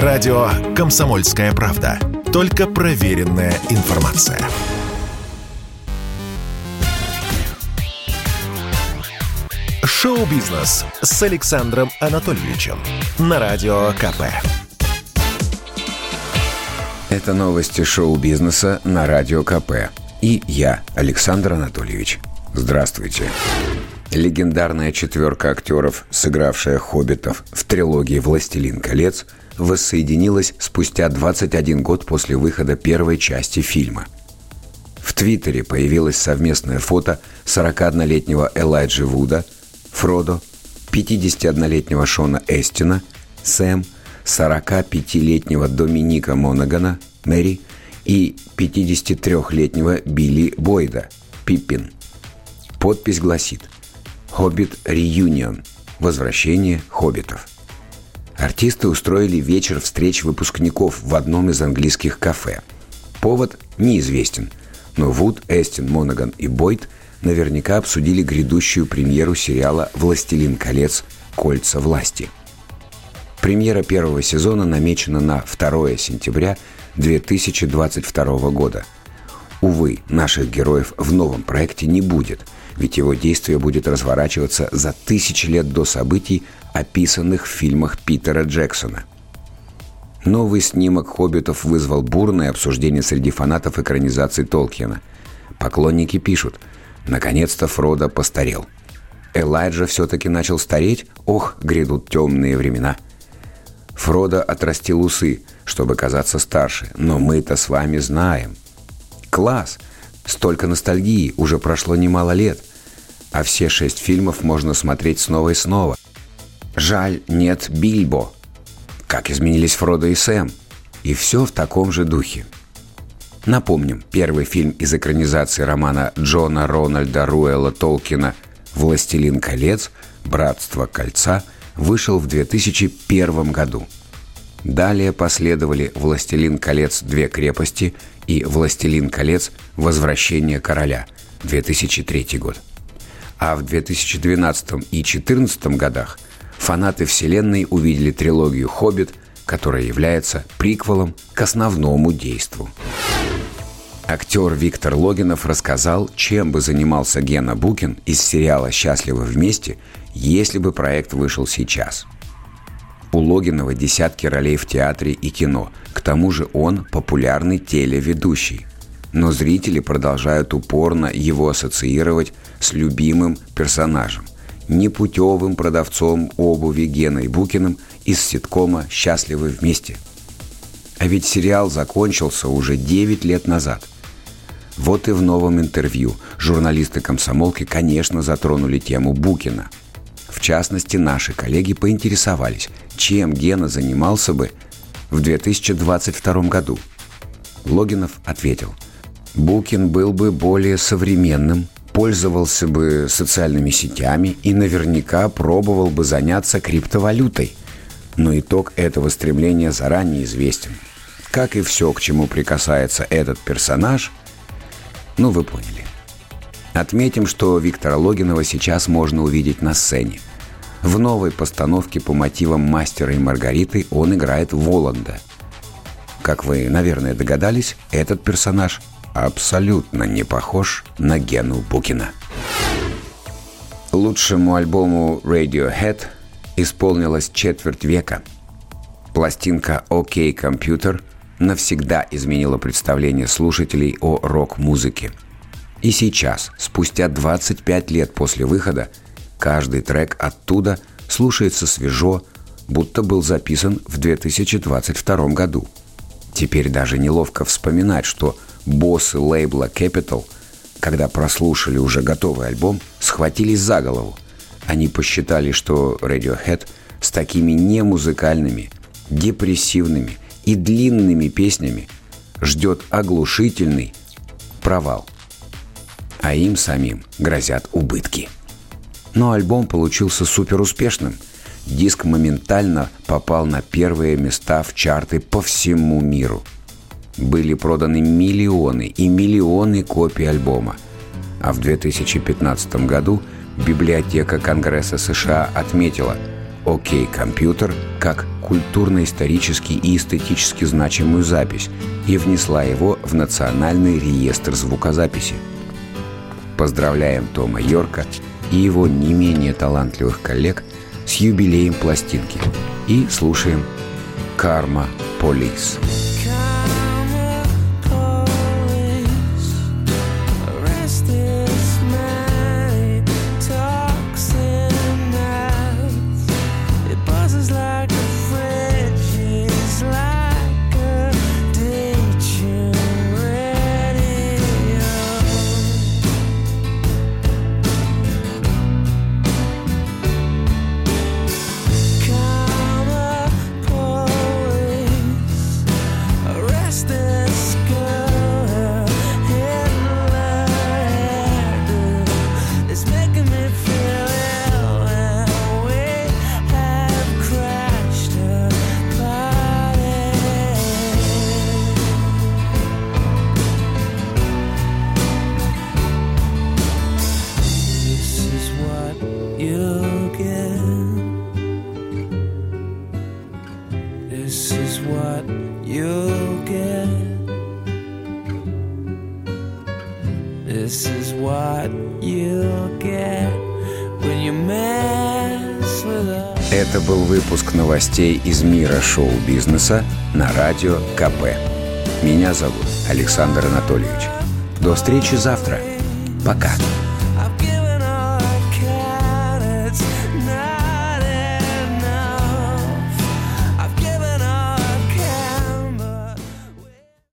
Радио «Комсомольская правда». Только проверенная информация. Шоу-бизнес с Александром Анатольевичем на Радио КП. Это новости шоу-бизнеса на Радио КП. И я, Александр Анатольевич. Здравствуйте. Легендарная четверка актеров, сыгравшая «Хоббитов» в трилогии «Властелин колец», воссоединилась спустя 21 год после выхода первой части фильма. В Твиттере появилось совместное фото 41-летнего Элайджи Вуда, Фродо, 51-летнего Шона Эстина, Сэм, 45-летнего Доминика Монагана, Мэри и 53-летнего Билли Бойда, Пиппин. Подпись гласит «Хоббит Реюнион. Возвращение хоббитов». Артисты устроили вечер встреч выпускников в одном из английских кафе. Повод неизвестен, но Вуд, Эстин, Монаган и Бойд наверняка обсудили грядущую премьеру сериала «Властелин колец. Кольца власти». Премьера первого сезона намечена на 2 сентября 2022 года. Увы, наших героев в новом проекте не будет, ведь его действие будет разворачиваться за тысячи лет до событий, описанных в фильмах Питера Джексона. Новый снимок «Хоббитов» вызвал бурное обсуждение среди фанатов экранизации Толкиена. Поклонники пишут «Наконец-то Фродо постарел». Элайджа все-таки начал стареть? Ох, грядут темные времена. Фродо отрастил усы, чтобы казаться старше, но мы-то с вами знаем. Класс! Столько ностальгии, уже прошло немало лет. А все шесть фильмов можно смотреть снова и снова. Жаль, нет Бильбо. Как изменились Фродо и Сэм. И все в таком же духе. Напомним, первый фильм из экранизации романа Джона Рональда Руэлла Толкина «Властелин колец. Братство кольца» вышел в 2001 году. Далее последовали «Властелин колец. Две крепости» и «Властелин колец. Возвращение короля» 2003 год. А в 2012 и 2014 годах – фанаты Вселенной увидели трилогию «Хоббит», которая является приквелом к основному действу. Актер Виктор Логинов рассказал, чем бы занимался Гена Букин из сериала «Счастливы вместе», если бы проект вышел сейчас. У Логинова десятки ролей в театре и кино. Тому же он популярный телеведущий. Но зрители продолжают упорно его ассоциировать с любимым персонажем непутевым продавцом обуви Геной Букиным из ситкома «Счастливы вместе». А ведь сериал закончился уже 9 лет назад. Вот и в новом интервью журналисты комсомолки, конечно, затронули тему Букина. В частности, наши коллеги поинтересовались, чем Гена занимался бы в 2022 году. Логинов ответил, Букин был бы более современным, пользовался бы социальными сетями и наверняка пробовал бы заняться криптовалютой. Но итог этого стремления заранее известен. Как и все, к чему прикасается этот персонаж, ну вы поняли. Отметим, что Виктора Логинова сейчас можно увидеть на сцене. В новой постановке по мотивам «Мастера и Маргариты» он играет Воланда. Как вы, наверное, догадались, этот персонаж абсолютно не похож на Гену Букина. Лучшему альбому Radiohead исполнилось четверть века. Пластинка «OK Computer» навсегда изменила представление слушателей о рок-музыке. И сейчас, спустя 25 лет после выхода, каждый трек оттуда слушается свежо, будто был записан в 2022 году. Теперь даже неловко вспоминать, что боссы лейбла Capital, когда прослушали уже готовый альбом, схватились за голову. Они посчитали, что Radiohead с такими немузыкальными, депрессивными и длинными песнями ждет оглушительный провал. А им самим грозят убытки. Но альбом получился супер успешным. Диск моментально попал на первые места в чарты по всему миру – были проданы миллионы и миллионы копий альбома. А в 2015 году библиотека Конгресса США отметила «Окей, компьютер» как культурно-исторически и эстетически значимую запись и внесла его в Национальный реестр звукозаписи. Поздравляем Тома Йорка и его не менее талантливых коллег с юбилеем пластинки и слушаем «Карма Полис». This Это был выпуск новостей из мира шоу-бизнеса на радио КП. Меня зовут Александр Анатольевич. До встречи завтра. Пока.